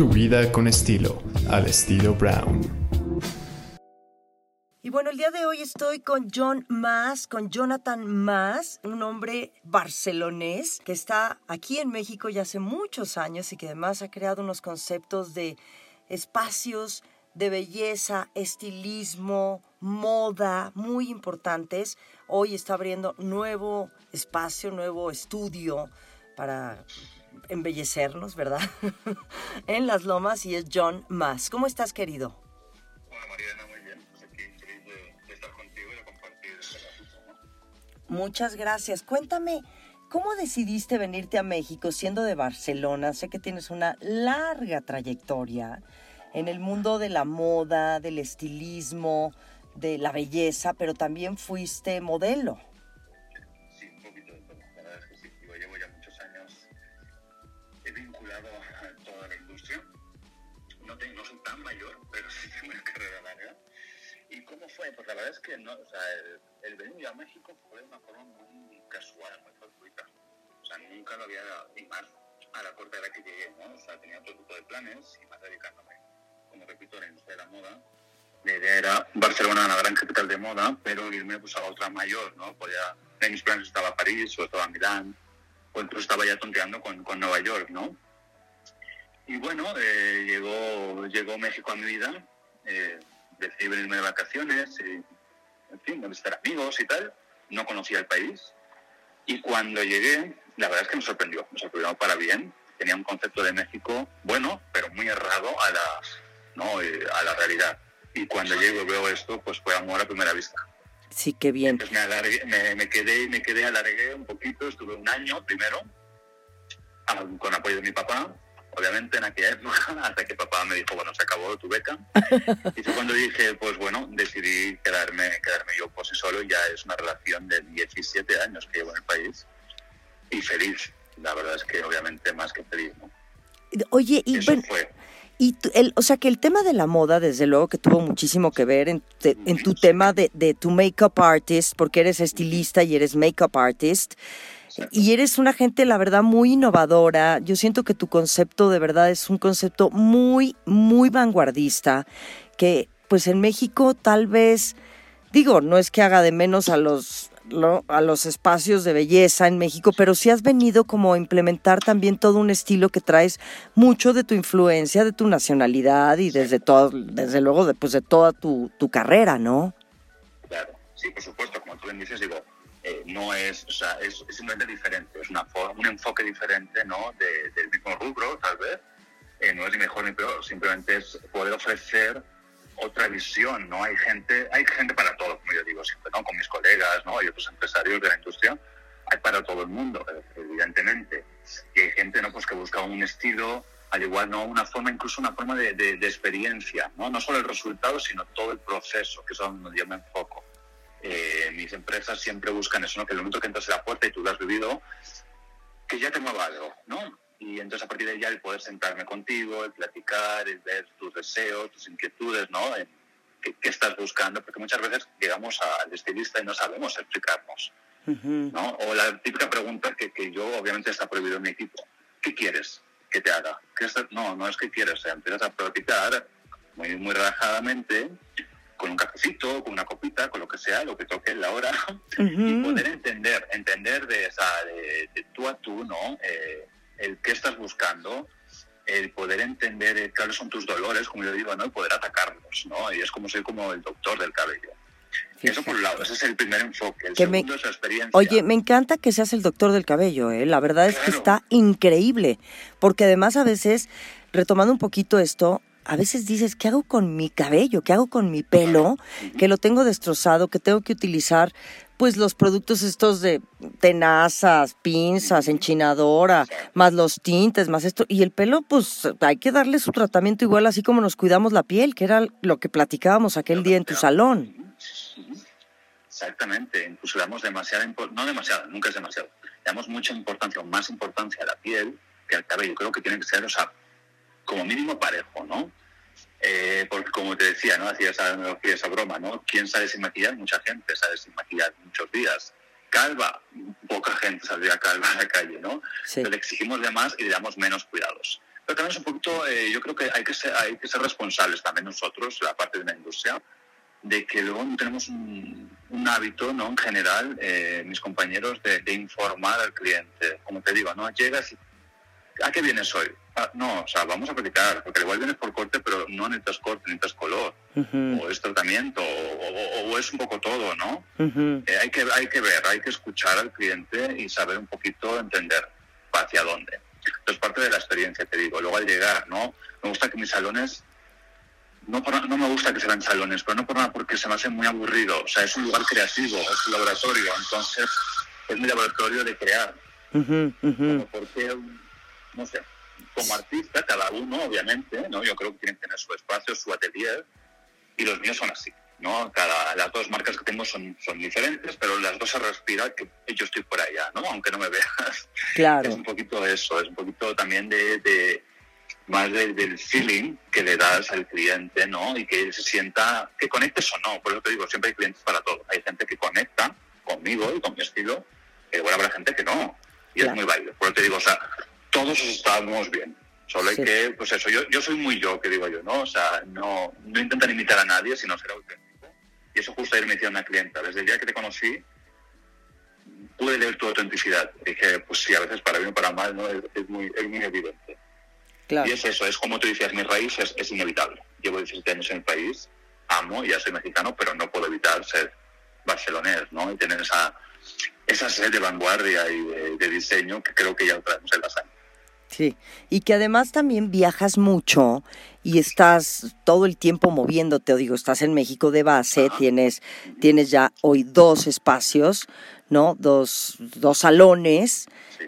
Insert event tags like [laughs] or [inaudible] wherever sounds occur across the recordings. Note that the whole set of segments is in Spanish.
Tu vida con estilo, al estilo Brown. Y bueno, el día de hoy estoy con John Mas, con Jonathan Mas, un hombre barcelonés que está aquí en México ya hace muchos años y que además ha creado unos conceptos de espacios de belleza, estilismo, moda muy importantes. Hoy está abriendo nuevo espacio, nuevo estudio para embellecernos, ¿verdad? [laughs] en las lomas y es John Mas. ¿Cómo estás, querido? Hola, Mariana, muy bien. Pues aquí feliz de, estar contigo y de compartir este Muchas gracias. Cuéntame, ¿cómo decidiste venirte a México siendo de Barcelona? Sé que tienes una larga trayectoria en el mundo de la moda, del estilismo, de la belleza, pero también fuiste modelo. Fue? Pues la verdad es que sea, el, venir a México fue de una forma muy casual, muy fortuita. O sea, nunca lo había, y más a la corta edad que llegué, ¿no? O sea, tenía otro tipo de planes y más dedicándome, como repito, a la industria de la moda. La idea era Barcelona, una gran capital de moda, pero irme pues, a otra mayor, ¿no? En mis planes estaba París o estaba Milán, o incluso estaba ya tonteando con, con Nueva York, ¿no? Y bueno, eh, llegó, llegó México a mi vida. Eh, decidí venirme de vacaciones, y, en fin, visitar amigos y tal. No conocía el país. Y cuando llegué, la verdad es que me sorprendió, me sorprendió para bien. Tenía un concepto de México bueno, pero muy errado a la, ¿no? Eh, a la realidad. Y cuando llego y veo esto, pues fue amor a primera vista. Sí, qué bien. Entonces me, alargué, me, me, quedé, me quedé, alargué un poquito, estuve un año primero, con apoyo de mi papá, obviamente en aquella época, [laughs] hasta que papá me dijo, bueno, se acabó tu beca. [laughs] y fue cuando dije, pues bueno, decidí quedarme, quedarme yo por sí solo, ya es una relación de 17 años que llevo en el país, y feliz, la verdad es que obviamente más que feliz, ¿no? Oye, y bueno, Y el, o sea que el tema de la moda, desde luego que tuvo muchísimo que ver en, en tu tema de, de tu make-up artist, porque eres estilista y eres make-up artist. Y eres una gente, la verdad, muy innovadora. Yo siento que tu concepto de verdad es un concepto muy, muy vanguardista, que pues en México tal vez, digo, no es que haga de menos a los, a los espacios de belleza en México, pero sí has venido como a implementar también todo un estilo que traes mucho de tu influencia, de tu nacionalidad y desde todo, desde luego, de, pues, de toda tu, tu carrera, ¿no? Claro, sí, por supuesto, como tú bien dices, digo, eh, no es, o sea, es, simplemente diferente, es una un enfoque diferente, ¿no? del mismo rubro, tal vez. Eh, no es ni mejor ni peor, simplemente es poder ofrecer otra visión, ¿no? Hay gente, hay gente para todo, como yo digo siempre, ¿no? Con mis colegas, ¿no? Hay otros empresarios de la industria, hay para todo el mundo, evidentemente. Y hay gente, ¿no? Pues que busca un estilo, al igual, ¿no? Una forma, incluso una forma de, de, experiencia, ¿no? No solo el resultado, sino todo el proceso, que es donde yo me enfoco. Eh, mis empresas siempre buscan eso, ¿no? que el momento que entras en la puerta y tú lo has vivido, que ya te mueva algo, ¿no? Y entonces a partir de ahí el poder sentarme contigo, el platicar, el ver tus deseos, tus inquietudes, ¿no? ¿Qué, estás buscando? Porque muchas veces llegamos al estilista y no sabemos explicarnos, ¿no? O la típica pregunta que, que, yo obviamente está prohibido en mi equipo. ¿Qué quieres que te haga? no, no es que quieres, o sea, empiezas a platicar muy, muy relajadamente con un cafecito, con una copita, con lo que sea, lo que toque la hora, y poder entender, entender de, esa, de, tú a tú, ¿no? Eh, el qué estás buscando, el poder entender eh, cuáles son tus dolores, como yo digo, ¿no? Y poder atacarlos, ¿no? Y es como soy como el doctor del cabello. Eso por un lado, ese es el primer enfoque. El segundo es la experiencia. Oye, me encanta que seas el doctor del cabello, ¿eh? La verdad es que está increíble, porque además a veces, retomando un poquito esto, a veces dices, ¿qué hago con mi cabello? ¿Qué hago con mi pelo? Que lo tengo destrozado, que tengo que utilizar pues los productos estos de tenazas, pinzas, enchinadora, más los tintes, más esto. Y el pelo, pues hay que darle su tratamiento igual así como nos cuidamos la piel, que era lo que platicábamos aquel día en tu salón. Exactamente, incluso le damos demasiada, no demasiado, nunca es demasiado, le damos mucha importancia o más importancia a la piel que al cabello. Creo que tiene que ser, o sea, como mínimo parejo, ¿no? Eh, porque como te decía, ¿no? Hacía esa analogía, esa broma, ¿no? ¿Quién sale sin maquillar? Mucha gente sale sin maquillar muchos días. Calva, poca gente saldría calva a la calle, ¿no? le exigimos de más y le damos menos cuidados. Pero también es un poquito, eh, yo creo que hay que, ser, hay que ser responsables también nosotros, la parte de la industria, de que luego no tenemos un, hábito, ¿no? En general, eh, mis compañeros, de, informar al cliente. Como te digo, ¿no? Llegas y, ¿a qué vienes hoy? Ah, no, o sea, vamos a platicar, porque igual vienes por corte, pero no necesitas corte, necesitas color, o es tratamiento, o, es un poco todo, ¿no? Eh, hay, que, hay que ver, hay que escuchar al cliente y saber un poquito, entender hacia dónde. Entonces, parte de la experiencia, te digo. Luego al llegar, ¿no? Me gusta que mis salones no, no me gusta que sean salones, pero no por nada porque se me hace muy aburrido. O sea, es un lugar creativo, es un laboratorio, entonces es mi laboratorio de crear. porque, no sé, como artista, cada uno, obviamente, ¿no? Yo creo que tienen que tener su espacio, su atelier, y los míos son así, ¿no? Cada, las dos marcas que tengo son, son diferentes, pero las dos se respira que yo estoy por allá, ¿no? Aunque no me veas. Claro. Es un poquito eso, es un poquito también de más del, feeling que le das al cliente, ¿no? Y que él se sienta, que conectes o no. Por eso te digo, siempre hay clientes para todo. Hay gente que conecta conmigo y con mi estilo, pero bueno, habrá gente que no. Y es muy válido. Por eso te digo, o sea, todos estamos bien. Solo hay que, pues eso, yo, yo soy muy yo, que digo yo, ¿no? O sea, no, no intentar imitar a nadie, sino ser auténtico. Y eso justo ayer me decía una clienta. Desde el día que te conocí, pude leer tu autenticidad. dije, pues sí, a veces para bien o para mal, ¿no? Es, muy, es muy evidente. Y es eso, es como tú decías, mi raíz es, inevitable. Llevo 17 años en el país, amo, ya soy mexicano, pero no puedo evitar ser barcelonés, ¿no? Y tener esa, esa sed de vanguardia y de, diseño que creo que ya traemos en la sangre. Sí, y que además también viajas mucho y estás todo el tiempo moviéndote, o digo, estás en México de base, tienes, tienes ya hoy dos espacios, ¿no? Dos, dos salones. Sí.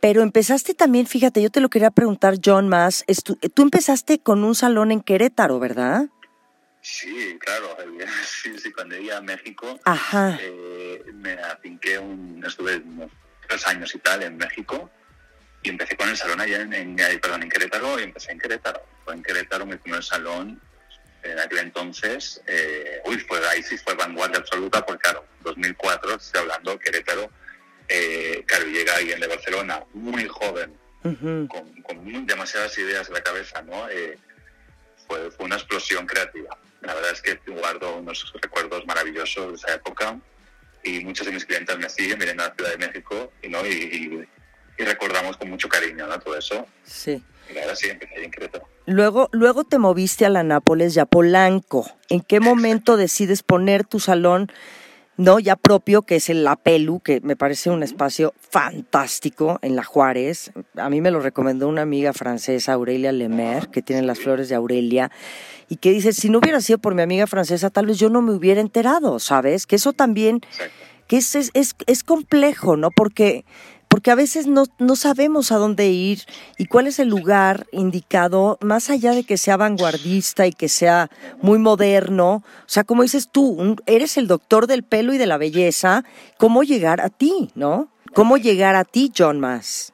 Pero empezaste también, fíjate, yo te lo quería preguntar, John, más. Tú, empezaste con un salón en Querétaro, ¿verdad? Sí, claro. [laughs] Sí, sí, cuando iba a México, eh, me afinqué, un, estuve unos tres años y tal en México y empecé con el salón allá en, perdón, en Querétaro y empecé en Querétaro. Fue en Querétaro mi primer salón en aquel entonces. Eh, uy, fue, ahí sí fue vanguardia absoluta porque, claro, 2004, estoy hablando, Querétaro eh, claro, llega alguien de Barcelona muy joven, con, demasiadas ideas en la cabeza, ¿no? Eh, fue, fue, una explosión creativa. La verdad es que guardo unos recuerdos maravillosos de esa época y muchos de mis clientes me siguen, vienen a la Ciudad de México y, ¿no? Y, recordamos con mucho cariño ¿no? todo eso. Sí. Verdad sí, empecé en Querétaro. Luego, luego te moviste a la Nápoles y a Polanco. ¿En qué momento decides poner tu salón ¿no? Ya propio, que es el La Pelu, que me parece un espacio fantástico en La Juárez. A mí me lo recomendó una amiga francesa, Aurelia Lemer, que tiene las flores de Aurelia, y que dice, si no hubiera sido por mi amiga francesa, tal vez yo no me hubiera enterado, ¿sabes? Que eso también, que es, es, es complejo, ¿no? Porque porque a veces no, no sabemos a dónde ir y cuál es el lugar indicado, más allá de que sea vanguardista y que sea muy moderno. O sea, como dices tú, eres el doctor del pelo y de la belleza, ¿cómo llegar a ti, no? ¿Cómo llegar a ti, John Mass?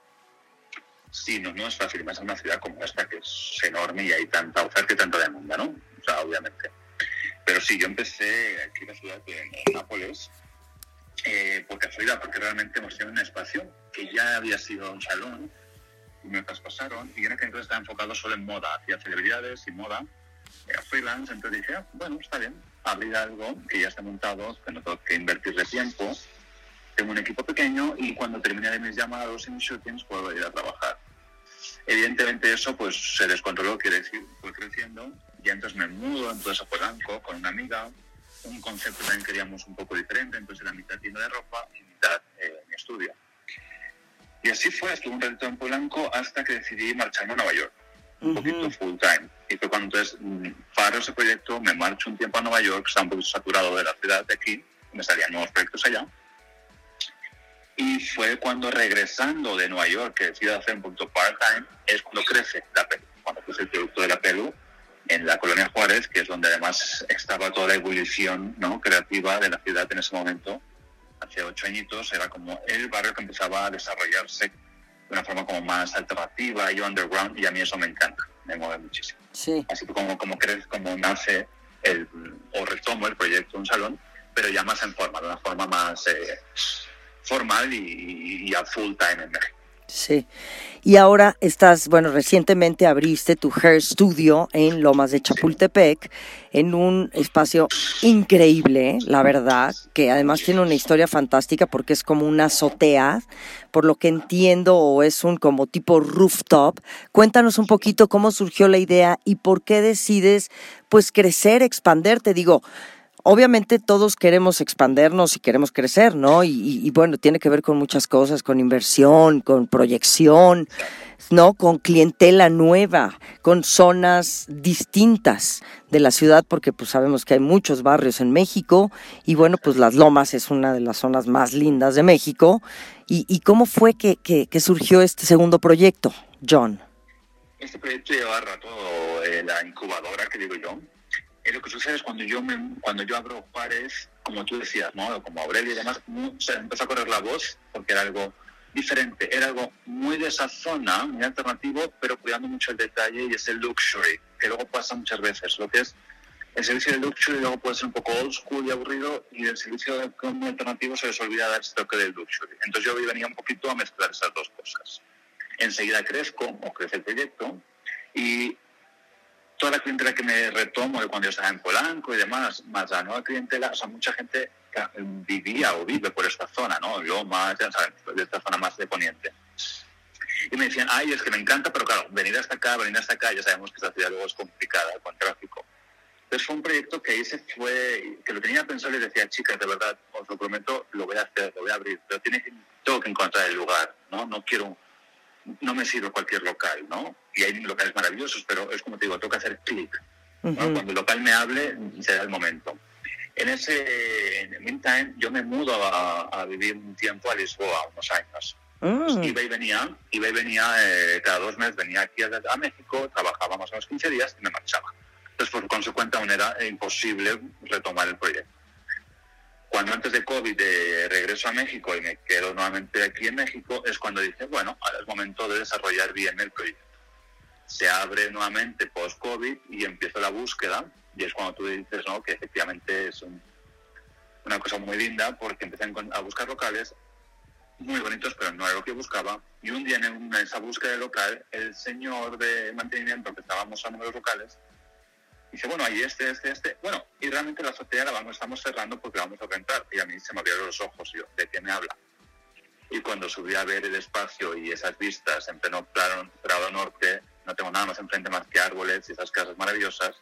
Sí, no, no es fácil, más en una ciudad como esta que es enorme y hay tanta oferta y tanta demanda, ¿no? O sea, obviamente. Pero sí, yo empecé aquí en la ciudad de Nápoles, eh, por casualidad, porque realmente hemos tenido un espacio que ya había sido un salón, y me traspasaron, y en aquel entonces estaba enfocado solo en moda, hacía celebridades y moda, era freelance, entonces dije, ah, bueno, está bien, abrir algo que ya está montado, que no tengo que invertirle tiempo, tengo un equipo pequeño y cuando termine de mis llamados y mis shootings puedo ir a trabajar. Evidentemente eso pues se descontroló, quiere decir, fue creciendo, y entonces me mudo entonces a Polanco con una amiga, un concepto también queríamos un poco diferente, entonces la mitad tienda de ropa y mitad eh, mi estudio. Y así fue, estuve un ratito en Polanco hasta que decidí marcharme a Nueva York, un poquito full time. Y fue cuando entonces mm, paro ese proyecto, me marcho un tiempo a Nueva York, estaba un poquito saturado de la ciudad de aquí, me salían nuevos proyectos allá. Y fue cuando regresando de Nueva York, que decidí hacer un poquito part-time, es cuando crece la pelu, cuando crece el producto de la pelu en la colonia Juárez, que es donde además estaba toda la ebullición ¿no? creativa de la ciudad en ese momento. Hace ocho añitos era como el barrio que empezaba a desarrollarse de una forma como más alternativa y underground, y a mí eso me encanta, me mueve muchísimo. Sí. Así que como, como crees, como nace el, o retomo el proyecto Un Salón, pero ya más en forma, de una forma más eh, formal y, y, a full time en México. Sí. Y ahora estás, bueno, recientemente abriste tu Hair Studio en Lomas de Chapultepec, en un espacio increíble, la verdad, que además tiene una historia fantástica porque es como una azotea, por lo que entiendo, o es un como tipo rooftop. Cuéntanos un poquito cómo surgió la idea y por qué decides, pues, crecer, expanderte. Digo, obviamente todos queremos expandernos y queremos crecer, ¿no? Y, bueno, tiene que ver con muchas cosas, con inversión, con proyección, ¿no? Con clientela nueva, con zonas distintas de la ciudad, porque pues sabemos que hay muchos barrios en México y bueno, pues Las Lomas es una de las zonas más lindas de México. ¿Y, cómo fue que, que, surgió este segundo proyecto, John? Este proyecto lleva rato la incubadora que digo yo, lo que sucede es cuando yo me, cuando yo abro Juárez, como tú decías, ¿no? como Aurelio y demás, se empezó a correr la voz porque era algo diferente, era algo muy de esa zona, muy alternativo, pero cuidando mucho el detalle y ese luxury, que luego pasa muchas veces, lo que es el servicio de luxury luego puede ser un poco old school y aburrido y el servicio de alternativo se les olvida dar ese toque del luxury. Entonces yo venía un poquito a mezclar esas dos cosas. Enseguida crezco o crece el proyecto y toda la clientela que me retomo de cuando yo estaba en Polanco y demás, más la nueva clientela, o sea, mucha gente vivía o vive por esta zona, ¿no? Lomas, ya sabes, de esta zona más de poniente. Y me decían, ay, es que me encanta, pero claro, venir hasta acá, venir hasta acá, ya sabemos que esta ciudad luego es complicada con tráfico. Entonces fue un proyecto que se fue, que lo tenía pensado y decía, chicas, de verdad, os lo prometo, lo voy a hacer, lo voy a abrir, pero tiene, tengo que encontrar el lugar, ¿no? No quiero no me sirve cualquier local, ¿no? Y hay locales maravillosos, pero es como te digo, toca hacer clic. Cuando el local me hable, será el momento. En ese en meantime, yo me mudo a, vivir un tiempo a Lisboa, unos años. Mm. Iba y venía, iba y venía eh, cada dos meses, venía aquí a, México, trabajábamos unos 15 días y me marchaba. Entonces, por consecuencia, aún era imposible retomar el proyecto cuando antes de COVID de regreso a México y me quedo nuevamente aquí en México, es cuando dije, bueno, ahora es momento de desarrollar bien el proyecto. Se abre nuevamente post-COVID y empiezo la búsqueda, y es cuando tú dices, ¿no? Que efectivamente es una cosa muy linda, porque empecé a buscar locales muy bonitos, pero no era lo que buscaba. Y un día en, esa búsqueda de local, el señor de mantenimiento que estábamos usando los locales dice, bueno, ahí este, este, este. Bueno, y realmente la azotea la vamos, estamos cerrando porque vamos a rentar. Y a mí se me abrieron los ojos, yo, ¿de qué me habla? Y cuando subí a ver el espacio y esas vistas en pleno Prado, Prado Norte, no tengo nada más enfrente más que árboles y esas casas maravillosas.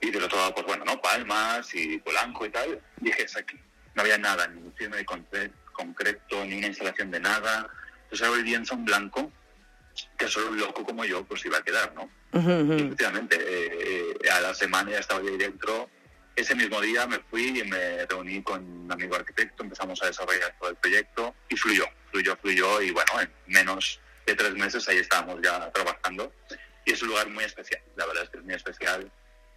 Y del otro lado, pues bueno, ¿no? Palmas y Polanco y tal. Dije, es aquí. No había nada, ni un firme de concreto, ni una instalación de nada. Entonces el lienzo en blanco que solo un loco como yo pues iba a quedar, ¿no? efectivamente, eh, a la semana ya estaba ahí dentro. Ese mismo día me fui y me reuní con un amigo arquitecto, empezamos a desarrollar todo el proyecto y fluyó, fluyó, fluyó y bueno, en menos de tres meses ahí estábamos ya trabajando. Y es un lugar muy especial, la verdad es que es muy especial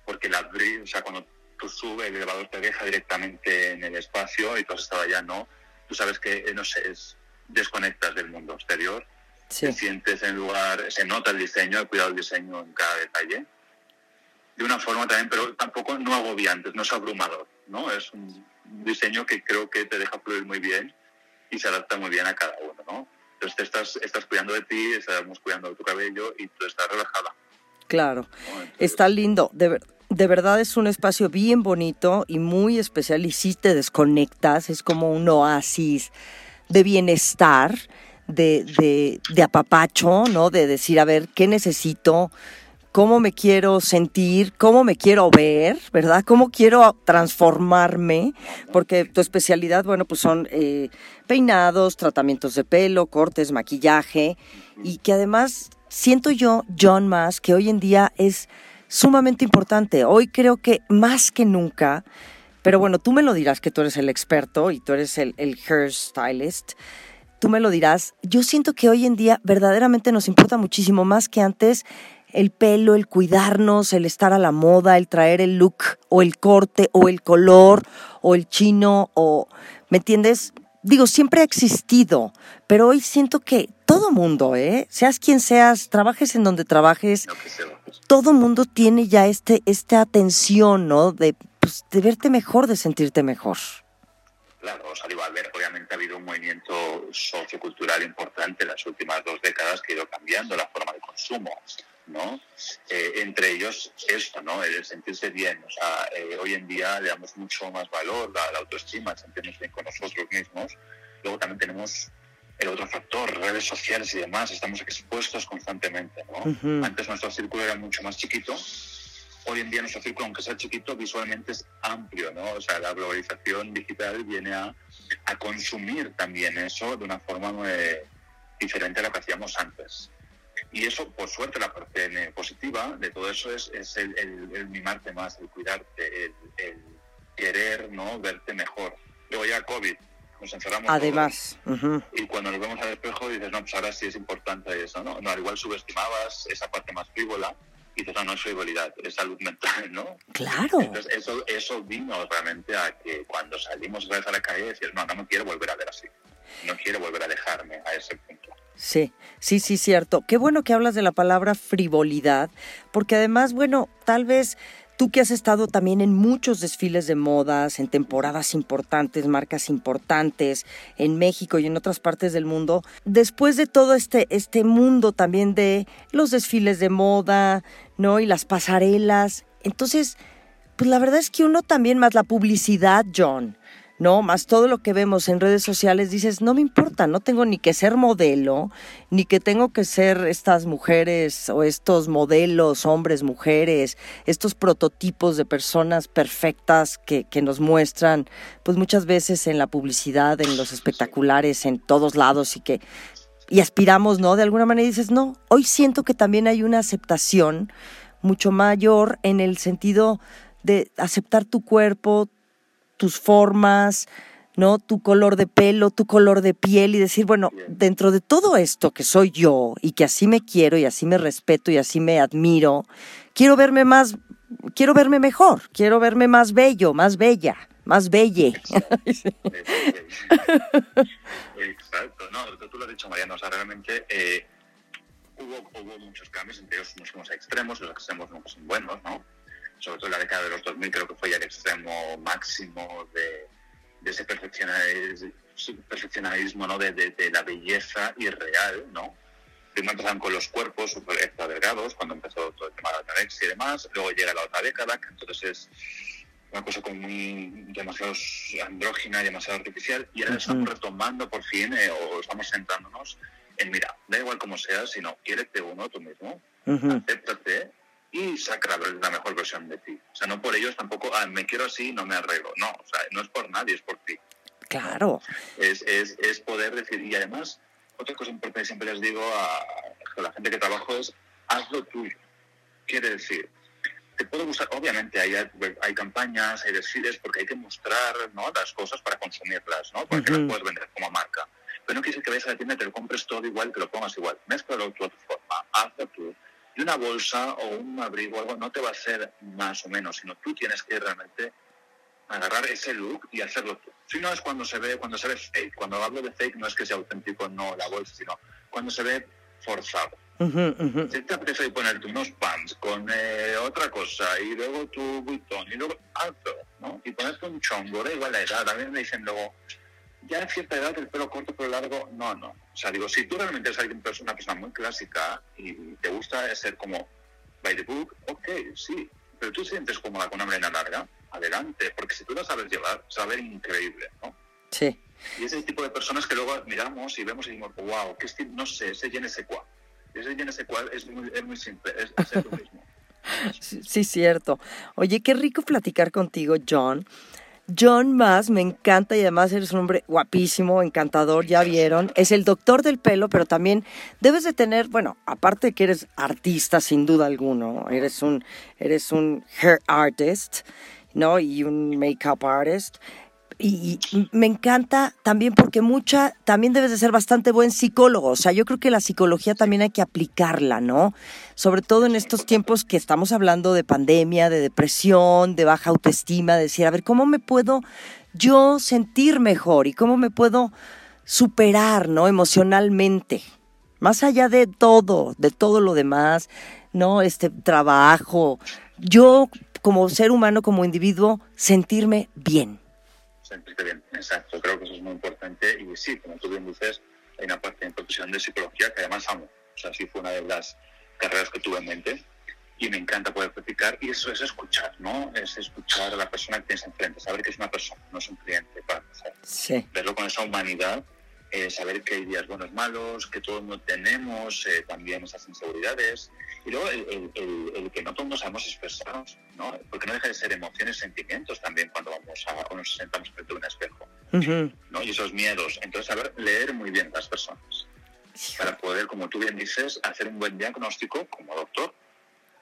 porque la abrí, o sea, cuando tú subes, el elevador te deja directamente en el espacio y tú has estado allá, ¿no? Tú sabes que, eh, no sé, es, desconectas del mundo exterior se sientes en lugar, se nota el diseño, el cuidado del diseño en cada detalle. De una forma también, pero tampoco no agobiante, no es abrumador, ¿no? Es un diseño que creo que te deja fluir muy bien y se adapta muy bien a cada uno, ¿no? Entonces te estás, estás cuidando de ti, estamos cuidando de tu cabello y tú estás relajada. Claro, está lindo, de, de verdad es un espacio bien bonito y muy especial y si te desconectas, es como un oasis de bienestar de, de, apapacho, ¿no? De decir, a ver, ¿qué necesito? cómo me quiero sentir, cómo me quiero ver, ¿verdad? Cómo quiero transformarme, porque tu especialidad, bueno, pues son eh, peinados, tratamientos de pelo, cortes, maquillaje, y que además siento yo, John Más, que hoy en día es sumamente importante. Hoy creo que más que nunca, pero bueno, tú me lo dirás que tú eres el experto y tú eres el, el hair stylist tú me lo dirás, yo siento que hoy en día verdaderamente nos importa muchísimo más que antes el pelo, el cuidarnos, el estar a la moda, el traer el look o el corte o el color o el chino o, ¿me entiendes? Digo, siempre ha existido, pero hoy siento que todo mundo, ¿eh? Seas quien seas, trabajes en donde trabajes, todo mundo tiene ya este, esta atención, ¿no? De, pues, de verte mejor, de sentirte mejor. Claro. Obviamente ha habido un movimiento sociocultural importante en las últimas dos décadas que ha ido cambiando la forma de consumo, ¿no? Eh, entre ellos esto, ¿no? El sentirse bien. O sea, eh, hoy en día le damos mucho más valor a la autoestima, sentirnos bien con nosotros mismos. Luego también tenemos el otro factor, redes sociales y demás, estamos expuestos constantemente, ¿no? Antes nuestro círculo era mucho más chiquito, hoy en día nuestro círculo, aunque sea chiquito, visualmente es amplio, ¿no? O sea, la globalización digital viene a, a consumir también eso de una forma muy diferente a lo que hacíamos antes. Y eso, por suerte, la parte positiva de todo eso es, es el, el, mimarte más, el cuidarte, el, el, querer, ¿no? Verte mejor. Luego ya COVID, nos encerramos. Además. Y cuando nos vemos al espejo dices, no, pues ahora sí es importante eso, ¿no? No, al igual subestimabas esa parte más frívola dices, no, no es frivolidad, es salud mental, ¿no? Claro. Entonces, eso, eso vino realmente a que cuando salimos otra vez a la calle decías, no, no me quiero volver a ver así. No quiero volver a dejarme a ese punto. Sí, sí, sí, cierto. Qué bueno que hablas de la palabra frivolidad, porque además, bueno, tal vez Tú que has estado también en muchos desfiles de modas, en temporadas importantes, marcas importantes, en México y en otras partes del mundo, después de todo este, este mundo también de los desfiles de moda, ¿no? Y las pasarelas, entonces, pues la verdad es que uno también más la publicidad, John, ¿no? Más todo lo que vemos en redes sociales, dices, no me importa, no tengo ni que ser modelo, ni que tengo que ser estas mujeres o estos modelos, hombres, mujeres, estos prototipos de personas perfectas que, nos muestran, pues muchas veces en la publicidad, en los espectaculares, en todos lados y que y aspiramos, ¿no? De alguna manera dices, no, hoy siento que también hay una aceptación mucho mayor en el sentido de aceptar tu cuerpo, tus formas, ¿no? Tu color de pelo, tu color de piel y decir, bueno, dentro de todo esto que soy yo y que así me quiero y así me respeto y así me admiro, quiero verme más, quiero verme mejor, quiero verme más bello, más bella, más belle. Exacto, no, tú lo has dicho, Mariano, o sea, realmente eh, hubo, hubo muchos cambios, entre ellos nos fuimos a extremos, los extremos no son buenos, ¿no? Sobre todo en la década de los 2000, creo que fue ya el extremo máximo de, ese perfeccionismo, ¿no? De, la belleza irreal, ¿no? Primero empezaron con los cuerpos super extra delgados, cuando empezó todo el tema de la anorexia y demás, luego llega la otra década, que entonces es una cosa como muy demasiado andrógina demasiado artificial, y ahora estamos retomando por fin, eh, o estamos centrándonos en, mira, da igual como seas, sino quiérete uno tú mismo, acéptate, y saca la, mejor versión de ti. O sea, no por ellos tampoco, ah, me quiero así, no me arreglo. No, o sea, no es por nadie, es por ti. Claro. Es, es, es poder decir, y además, otra cosa importante que siempre les digo a, la gente que trabajo es, hazlo tuyo. Quiere decir, te puede gustar, obviamente hay, hay campañas, hay desfiles, porque hay que mostrar ¿no? las cosas para consumirlas, ¿no? Porque las puedes vender como marca. Pero no quieres que vayas a la tienda te lo compres todo igual, te lo pongas igual. Mézclalo tú a tu forma, hazlo tú y una bolsa o un abrigo o algo no te va a hacer más o menos, sino tú tienes que realmente agarrar ese look y hacerlo tú. Si no es cuando se ve, cuando se ve fake. Cuando hablo de fake no es que sea auténtico, no la bolsa, sino cuando se ve forzado. Si te apetece ponerte unos pants con eh, otra cosa y luego tu buitón y luego alto, ¿no? Y ponerte un chongo, da igual la edad. A mí me dicen luego, ya a cierta edad el pelo corto, pero largo, no, no. O sea, digo, si tú realmente eres alguien, una persona muy clásica y te gusta ser como by the book, ok, sí, pero tú sientes cómoda con una melena larga, adelante, porque si tú la sabes llevar, se va a ver increíble, ¿no? Sí. Y ese tipo de personas que luego miramos y vemos y decimos, wow, qué estilo, no sé, ese je ese cual. Ese je ese cual es muy, es muy simple, es, es lo [laughs] mismo. Sí, cierto. Oye, qué rico platicar contigo, John. John Mass me encanta y además eres un hombre guapísimo, encantador, ya vieron. Es el doctor del pelo, pero también debes de tener, bueno, aparte de que eres artista sin duda alguno, eres un, eres un hair artist, ¿no? Y un makeup artist y, me encanta también porque mucha, también debes de ser bastante buen psicólogo. O sea, yo creo que la psicología también hay que aplicarla, ¿no? Sobre todo en estos tiempos que estamos hablando de pandemia, de depresión, de baja autoestima, de decir, a ver, ¿cómo me puedo yo sentir mejor y cómo me puedo superar, ¿no? Emocionalmente. Más allá de todo, de todo lo demás, ¿no? Este trabajo. Yo, como ser humano, como individuo, sentirme bien. Sentirte bien, exacto. Creo que eso es muy importante. Y sí, como tú bien dices, hay una parte en profesión de psicología que además amo. O sea, sí fue una de las carreras que tuve en mente y me encanta poder practicar. Y eso es escuchar, ¿no? Es escuchar a la persona que tienes enfrente, saber que es una persona, no es un cliente, para empezar. Sí. Verlo con esa humanidad, eh, saber que hay días buenos, malos, que todos no tenemos eh, también esas inseguridades. Y luego el, el, el, que no todos sabemos expresarnos, ¿no? Porque no deja de ser emociones, sentimientos también cuando vamos a, o nos sentamos frente a un espejo. ¿no? Y esos miedos. Entonces, saber leer muy bien las personas para poder, como tú bien dices, hacer un buen diagnóstico como doctor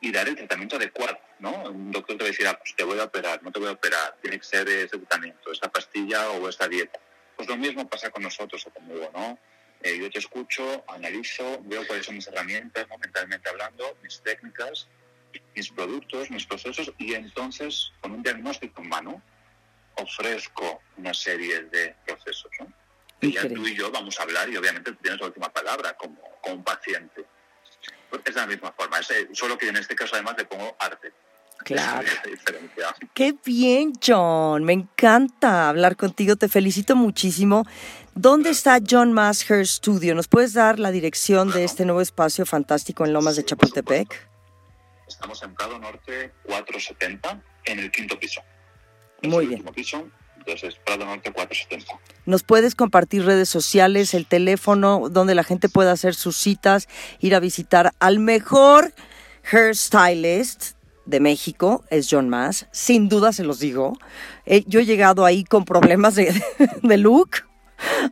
y dar el tratamiento adecuado, ¿no? Un doctor te va a decir, ah, pues te voy a operar, no te voy a operar, tiene que ser ese tratamiento, esta pastilla o esta dieta. Pues lo mismo pasa con nosotros o conmigo, ¿no? Eh, yo te escucho, analizo, veo cuáles son mis herramientas, ¿no? mentalmente hablando, mis técnicas, mis productos, mis procesos, y entonces, con un diagnóstico en mano, ofrezco una serie de procesos, ¿no? Y ya tú y yo vamos a hablar y obviamente tú tienes la última palabra como, como un paciente. Es de la misma forma, es, eh, solo que en este caso además le pongo arte. Claro. Qué bien, John. Me encanta hablar contigo. Te felicito muchísimo. ¿Dónde está John Mass Hair Studio? ¿Nos puedes dar la dirección de este nuevo espacio fantástico en Lomas de Sí, Chapultepec? Estamos en Prado Norte 470, en el quinto piso. Es Muy el bien. piso, entonces Prado Norte 470. ¿Nos puedes compartir redes sociales, el teléfono donde la gente pueda hacer sus citas, ir a visitar al mejor hairstylist de México? Es John Mass. Sin duda se los digo. Eh, yo he llegado ahí con problemas de, [laughs] de look.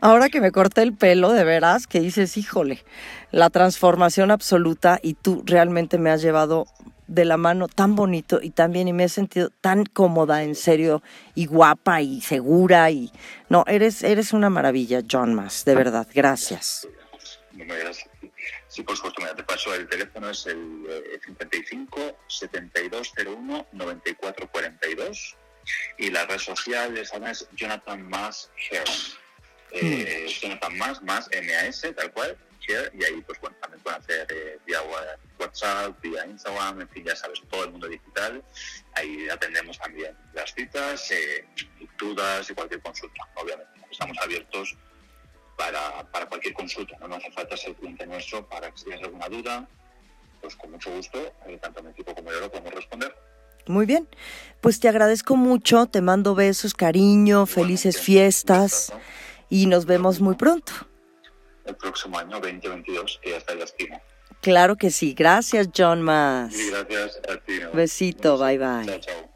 Ahora que me corté el pelo, de veras, que dices, híjole, la transformación absoluta y tú realmente me has llevado de la mano tan bonito y tan bien y me he sentido tan cómoda, en serio, y guapa y segura y no, eres eres una maravilla, John Mass, de verdad, gracias. No me digas. Sí, por supuesto, mira, te paso el teléfono, es el eh, 55 7201 9442 y la red social es Jonathan Más Hair. Eh, Jonathan Más, más M-A-S, tal cual, Hair, y ahí pues bueno, también pueden hacer eh, vía WhatsApp, vía Instagram, en fin, ya sabes, todo el mundo digital. Ahí atendemos también las citas, eh, dudas y cualquier consulta, obviamente. Estamos abiertos para, para cualquier consulta. No, No hace falta ser cliente nuestro para que si tienes alguna duda, pues con mucho gusto, eh, tanto mi equipo como yo lo podemos responder. Muy bien. Pues te agradezco mucho, te mando besos, cariño, felices fiestas y nos vemos muy pronto. El próximo año 2022, que ya está en la esquina. Claro que sí. Gracias, John Mass. Y gracias a ti. ¿no? Besito, bye, bye. Chao, chao.